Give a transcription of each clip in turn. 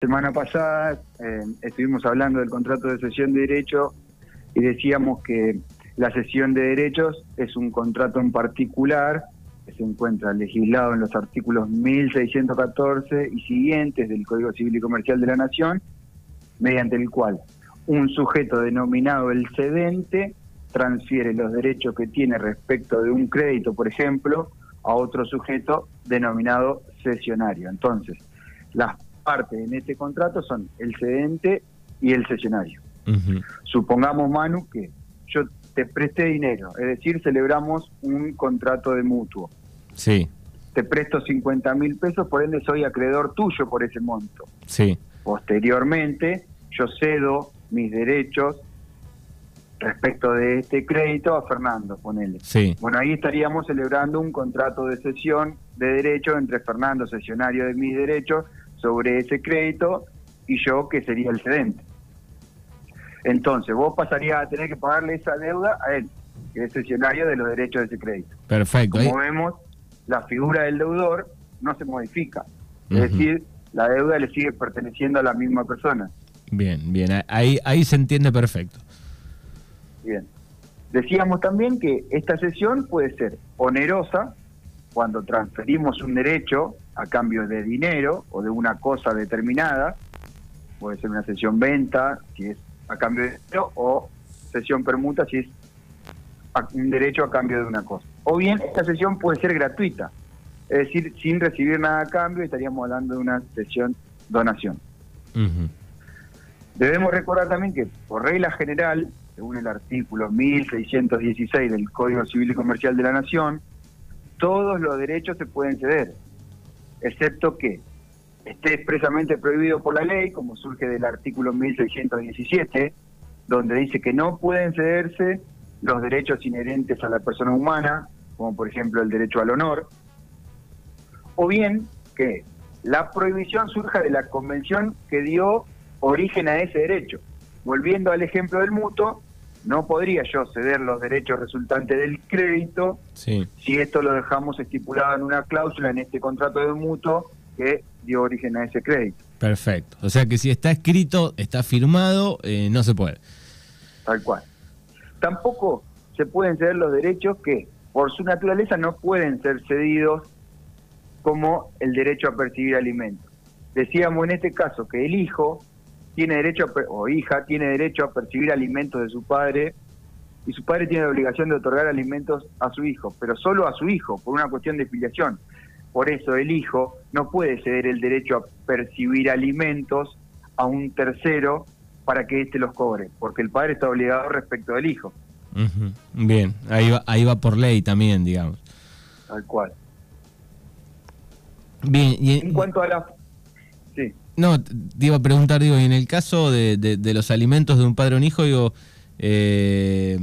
semana pasada eh, estuvimos hablando del contrato de cesión de derecho y decíamos que la cesión de derechos es un contrato en particular que se encuentra legislado en los artículos 1614 y siguientes del Código Civil y Comercial de la Nación, mediante el cual un sujeto denominado el cedente transfiere los derechos que tiene respecto de un crédito, por ejemplo, a otro sujeto denominado cesionario. Entonces, las parte en este contrato son el cedente y el cesionario. Supongamos, Manu, que yo te presté dinero, es decir, celebramos un contrato de mutuo. Sí. Te presto 50 mil pesos, por ende soy acreedor tuyo por ese monto. Sí. Posteriormente, yo cedo mis derechos respecto de este crédito a Fernando, ponele. Sí. Bueno, ahí estaríamos celebrando un contrato de cesión de derecho entre Fernando, cesionario de mis derechos, sobre ese crédito y yo que sería el cedente. Entonces, vos pasarías a tener que pagarle esa deuda a él, que es cesionario de los derechos de ese crédito. Perfecto. Como vemos, la figura del deudor no se modifica. Es decir, la deuda le sigue perteneciendo a la misma persona. Bien, bien, ahí, ahí se entiende perfecto. Bien. Decíamos también que esta sesión puede ser onerosa cuando transferimos un derecho a cambio de dinero o de una cosa determinada, puede ser una sesión venta, si es a cambio de dinero, o sesión permuta, si es un derecho a cambio de una cosa. O bien, esta sesión puede ser gratuita, es decir, sin recibir nada a cambio, estaríamos hablando de una sesión donación. Debemos recordar también que, por regla general, según el artículo 1616 del Código Civil y Comercial de la Nación, todos los derechos se pueden ceder, excepto que esté expresamente prohibido por la ley, como surge del artículo 1617, donde dice que no pueden cederse los derechos inherentes a la persona humana, como por ejemplo el derecho al honor, o bien que la prohibición surja de la convención que dio origen a ese derecho. Volviendo al ejemplo del mutuo, no podría yo ceder los derechos resultantes del crédito si esto lo dejamos estipulado en una cláusula en este contrato de mutuo que dio origen a ese crédito. Perfecto. O sea que si está escrito, está firmado, eh, no se puede. Tal cual. Tampoco se pueden ceder los derechos que por su naturaleza no pueden ser cedidos como el derecho a percibir alimentos. Decíamos en este caso que el hijo tiene derecho o hija tiene derecho a percibir alimentos de su padre y su padre tiene la obligación de otorgar alimentos a su hijo, pero solo a su hijo, por una cuestión de filiación. Por eso el hijo no puede ceder el derecho a percibir alimentos a un tercero para que éste los cobre, porque el padre está obligado respecto del hijo. Bien, ahí va, ahí va por ley también, digamos. Tal cual. Bien, y en cuanto a la no, te iba a preguntar, digo, en el caso de, los alimentos de un padre o un hijo, digo, eh,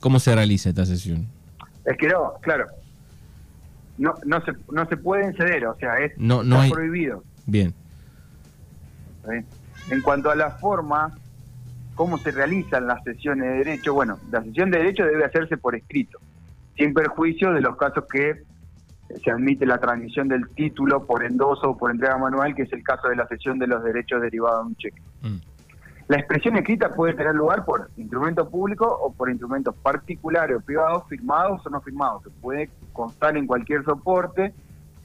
¿cómo se realiza esta sesión? Es que no, claro, no, no, se, no se pueden ceder, o sea, es no, no prohibido. Bien. En cuanto a la forma, cómo se realizan las sesiones de derecho, bueno, la sesión de derecho debe hacerse por escrito, sin perjuicio de los casos que se admite la transmisión del título por endoso o por entrega manual, que es el caso de la cesión de los derechos derivados de un cheque. Mm. La expresión escrita puede tener lugar por instrumento público o por instrumentos particulares o privados, firmados o no firmados, que puede constar en cualquier soporte,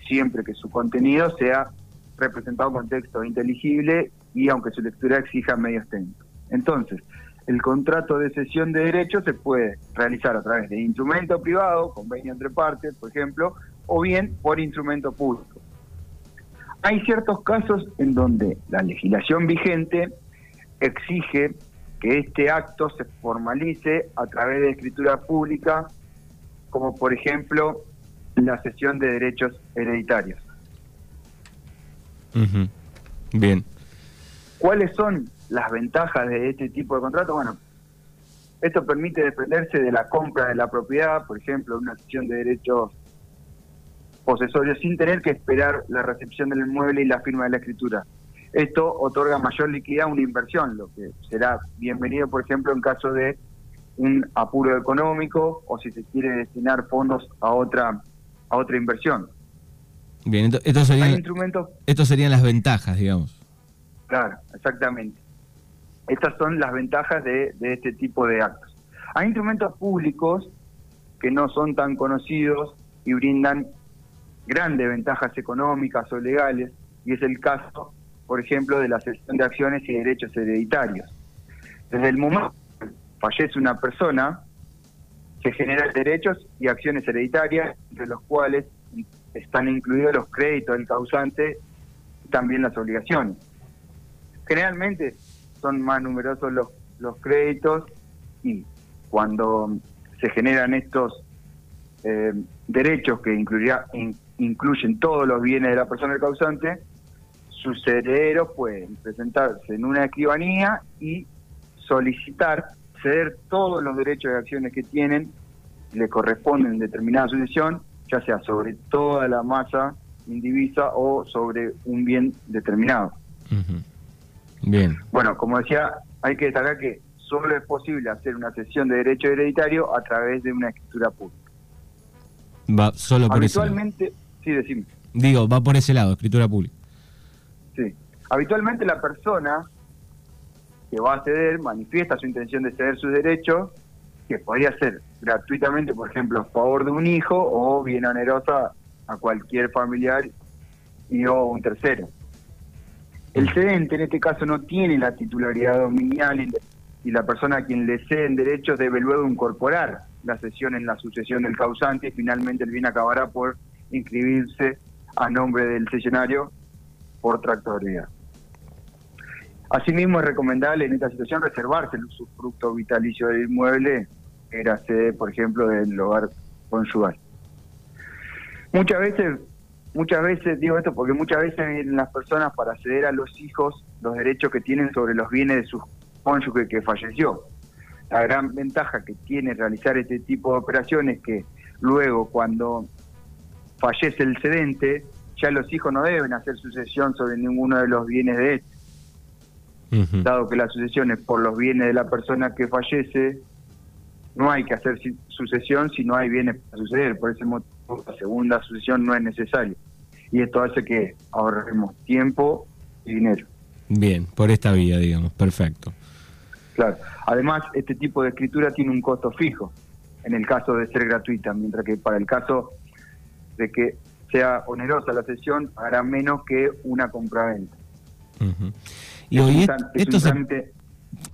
siempre que su contenido sea representado con texto inteligible y aunque su lectura exija medios técnicos. Entonces, el contrato de cesión de derechos se puede realizar a través de instrumento privado, convenio entre partes, por ejemplo, o bien por instrumento público. Hay ciertos casos en donde la legislación vigente exige que este acto se formalice a través de escritura pública, como por ejemplo la cesión de derechos hereditarios. Bien. ¿Cuáles son las ventajas de este tipo de contrato? Bueno, esto permite defenderse de la compra de la propiedad, por ejemplo, una cesión de derechos posesorios sin tener que esperar la recepción del inmueble y la firma de la escritura. Esto otorga mayor liquidez a una inversión, lo que será bienvenido, por ejemplo, en caso de un apuro económico o si se quiere destinar fondos a otra a otra inversión. Bien, esto, serían, estos serían las ventajas, digamos. Claro, exactamente. Estas son las ventajas de, de este tipo de actos. Hay instrumentos públicos que no son tan conocidos y brindan grandes ventajas económicas o legales, y es el caso, por ejemplo, de la cesión de acciones y derechos hereditarios. Desde el momento que fallece una persona, se generan derechos y acciones hereditarias, entre los cuales están incluidos los créditos del causante y también las obligaciones. Generalmente son más numerosos los, los créditos y cuando se generan estos eh, derechos que incluiría, incluyen todos los bienes de la persona del causante, sus herederos pueden presentarse en una escribanía y solicitar ceder todos los derechos de acciones que tienen, le corresponden en determinada sucesión, ya sea sobre toda la masa indivisa o sobre un bien determinado. Bien. Bueno, como decía, hay que destacar que solo es posible hacer una cesión de derecho hereditario a través de una escritura pública. Va solo por Habitualmente, sí, decime. Digo, va por ese lado, escritura pública. Sí. Habitualmente la persona que va a ceder manifiesta su intención de ceder sus derechos, que podría ser gratuitamente, por ejemplo, a favor de un hijo o bien onerosa a cualquier familiar y o un tercero. El cedente en este caso no tiene la titularidad dominial y la persona a quien le ceden derechos debe luego incorporar la cesión en la sucesión del causante y finalmente el bien acabará por inscribirse a nombre del sesionario por tractoría. Asimismo, es recomendable en esta situación reservarse el usufructo vitalicio del inmueble, que era sede, por ejemplo, del hogar conyugal. Muchas veces, muchas veces digo esto porque muchas veces las personas para ceder a los hijos los derechos que tienen sobre los bienes de su cónyuge que falleció. La gran ventaja que tiene realizar este tipo de operaciones es que luego cuando fallece el cedente, ya los hijos no deben hacer sucesión sobre ninguno de los bienes de este. Dado que la sucesión es por los bienes de la persona que fallece, no hay que hacer sucesión si no hay bienes para suceder. Por ese motivo, la segunda sucesión no es necesaria. Y esto hace que ahorremos tiempo y dinero. Bien, por esta vía, digamos. Perfecto. Claro. Además, este tipo de escritura tiene un costo fijo en el caso de ser gratuita, mientras que para el caso de que sea onerosa la sesión, hará menos que una compraventa. Y hoy esto se,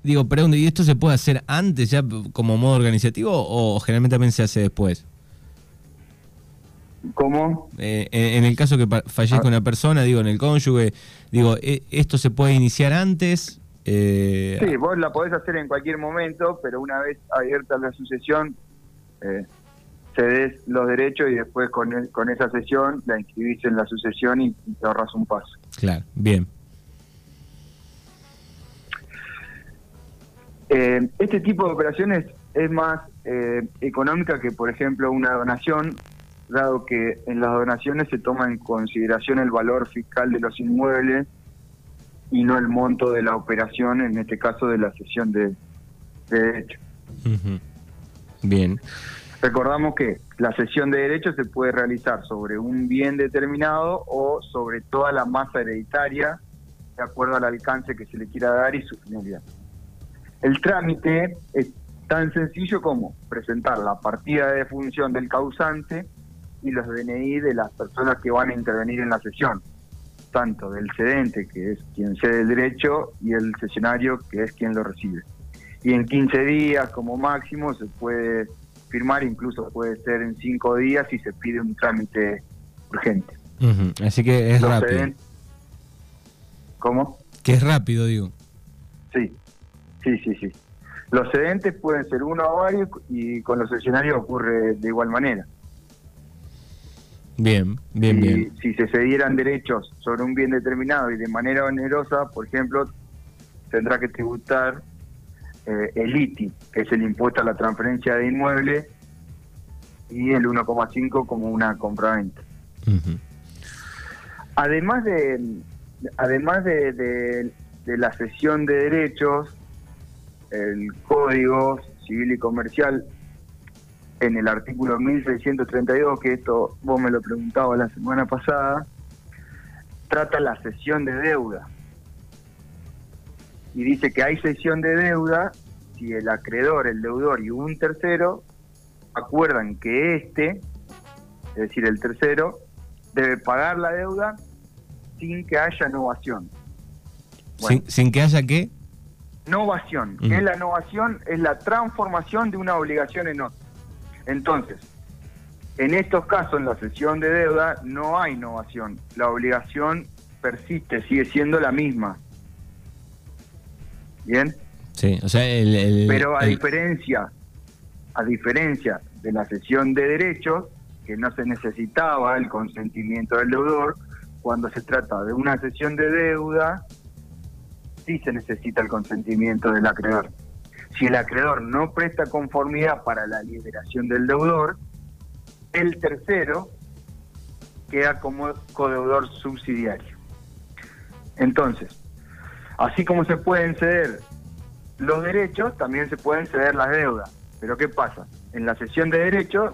digo, pregunto, ¿y esto se puede hacer antes ya como modo organizativo o generalmente también se hace después? ¿Cómo? Eh, en, el caso que fallezca ah. una persona, digo, en el cónyuge, digo, ¿e, ¿esto se puede iniciar antes? Eh, sí, vos la podés hacer en cualquier momento, pero una vez abierta la sucesión, eh, cedes los derechos y después con, con esa sesión la inscribís en la sucesión y, te ahorras un paso. Claro, bien. Eh, este tipo de operaciones es más eh, económica que, por ejemplo, una donación, dado que en las donaciones se toma en consideración el valor fiscal de los inmuebles y no el monto de la operación, en este caso de la sesión de, derecho. Bien. Recordamos que la sesión de derecho se puede realizar sobre un bien determinado o sobre toda la masa hereditaria, de acuerdo al alcance que se le quiera dar y su finalidad. El trámite es tan sencillo como presentar la partida de función del causante y los DNI de las personas que van a intervenir en la sesión, tanto del cedente, que es quien cede el derecho, y el sesionario, que es quien lo recibe. Y en 15 días como máximo se puede firmar, incluso puede ser en cinco días si se pide un trámite urgente. Así que es rápido. ¿Cómo? Que es rápido, digo. Sí, sí, sí, sí. Los cedentes pueden ser uno o varios y con los escenarios ocurre de igual manera. Bien, bien, bien. Si se cedieran derechos sobre un bien determinado y de manera onerosa, por ejemplo, tendrá que tributar eh, el ITI, que es el impuesto a la transferencia de inmueble, y el 1,5 como una compraventa. Además de además de, de, la cesión de derechos, el Código Civil y Comercial en el artículo 1632, que esto vos me lo preguntabas la semana pasada, trata la cesión de deuda. Y dice que hay cesión de deuda si el acreedor, el deudor y un tercero acuerdan que este, es decir, el tercero, debe pagar la deuda sin que haya novación. ¿Sin, que haya qué? Novación. ¿Qué es la novación? Es la transformación de una obligación en otra. Entonces, en estos casos, en la sesión de deuda, no hay innovación. La obligación persiste, sigue siendo la misma. ¿Bien? Sí, o sea, el... Pero a diferencia, a diferencia de la sesión de derechos, que no se necesitaba el consentimiento del deudor, cuando se trata de una sesión de deuda, sí se necesita el consentimiento del acreedor. Si el acreedor no presta conformidad para la liberación del deudor, el tercero queda como codeudor subsidiario. Entonces, así como se pueden ceder los derechos, también se pueden ceder las deudas. Pero ¿qué pasa? En la sesión de derechos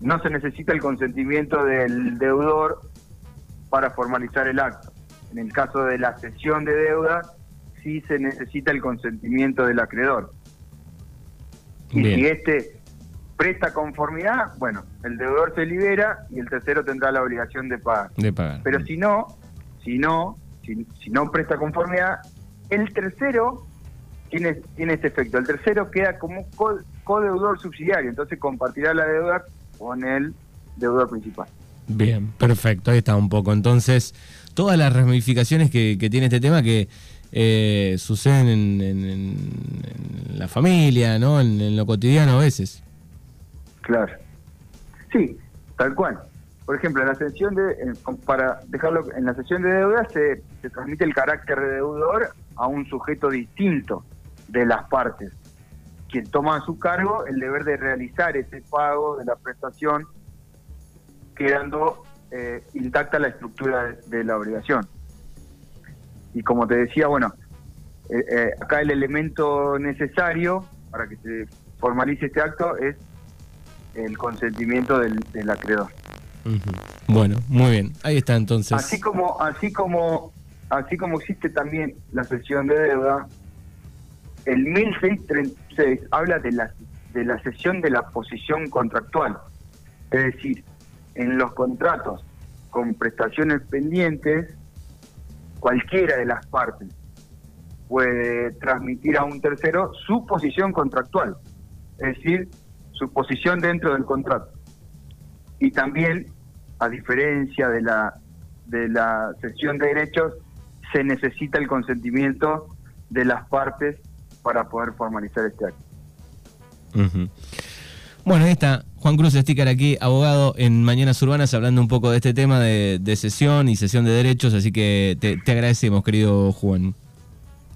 no se necesita el consentimiento del deudor para formalizar el acto. En el caso de la cesión de deuda, sí se necesita el consentimiento del acreedor. Y si este presta conformidad, bueno, el deudor se libera y el tercero tendrá la obligación de pagar. De pagar. Pero si no, si no, si, no presta conformidad, el tercero tiene, tiene este efecto. El tercero queda como co-deudor subsidiario, entonces compartirá la deuda con el deudor principal. Bien, perfecto, ahí está un poco. Entonces, todas las ramificaciones que, tiene este tema que eh, suceden en, la familia, ¿no? En, lo cotidiano a veces. Claro. Sí, tal cual. Por ejemplo, en la sesión de, para dejarlo, en la sesión de deuda se, transmite el carácter de deudor a un sujeto distinto de las partes, quien toma a su cargo el deber de realizar ese pago de la prestación quedando eh, intacta la estructura de, la obligación. Y como te decía, bueno, eh, eh, acá el elemento necesario para que se formalice este acto es el consentimiento del, acreedor. Bueno, muy bien, ahí está entonces. Así como, así como, así como existe también la sesión de deuda, el 1636 habla de la de la sesión de la posición contractual, es decir, en los contratos con prestaciones pendientes, cualquiera de las partes puede transmitir a un tercero su posición contractual, es decir, su posición dentro del contrato. Y también, a diferencia de la de la sesión de derechos, se necesita el consentimiento de las partes para poder formalizar este acto. Bueno, ahí está Juan Cruz Sticker aquí, abogado en Mañanas Urbanas, hablando un poco de este tema de, sesión y sesión de derechos, así que te, agradecemos, querido Juan.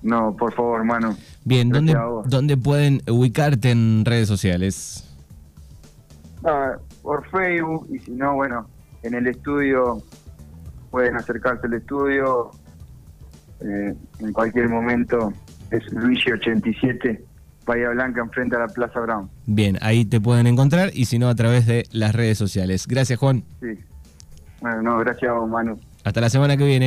No, por favor, hermano. Bien, ¿dónde, ¿dónde, pueden ubicarte en redes sociales? Ah, por Facebook, y si no, bueno, en el estudio, pueden acercarse al estudio eh, en cualquier momento, es Luigi87 Bahía Blanca enfrente a la Plaza Brown. Bien, ahí te pueden encontrar y si no a través de las redes sociales. Gracias, Juan. Sí. Bueno, no, gracias a vos, Manu. Hasta la semana que viene.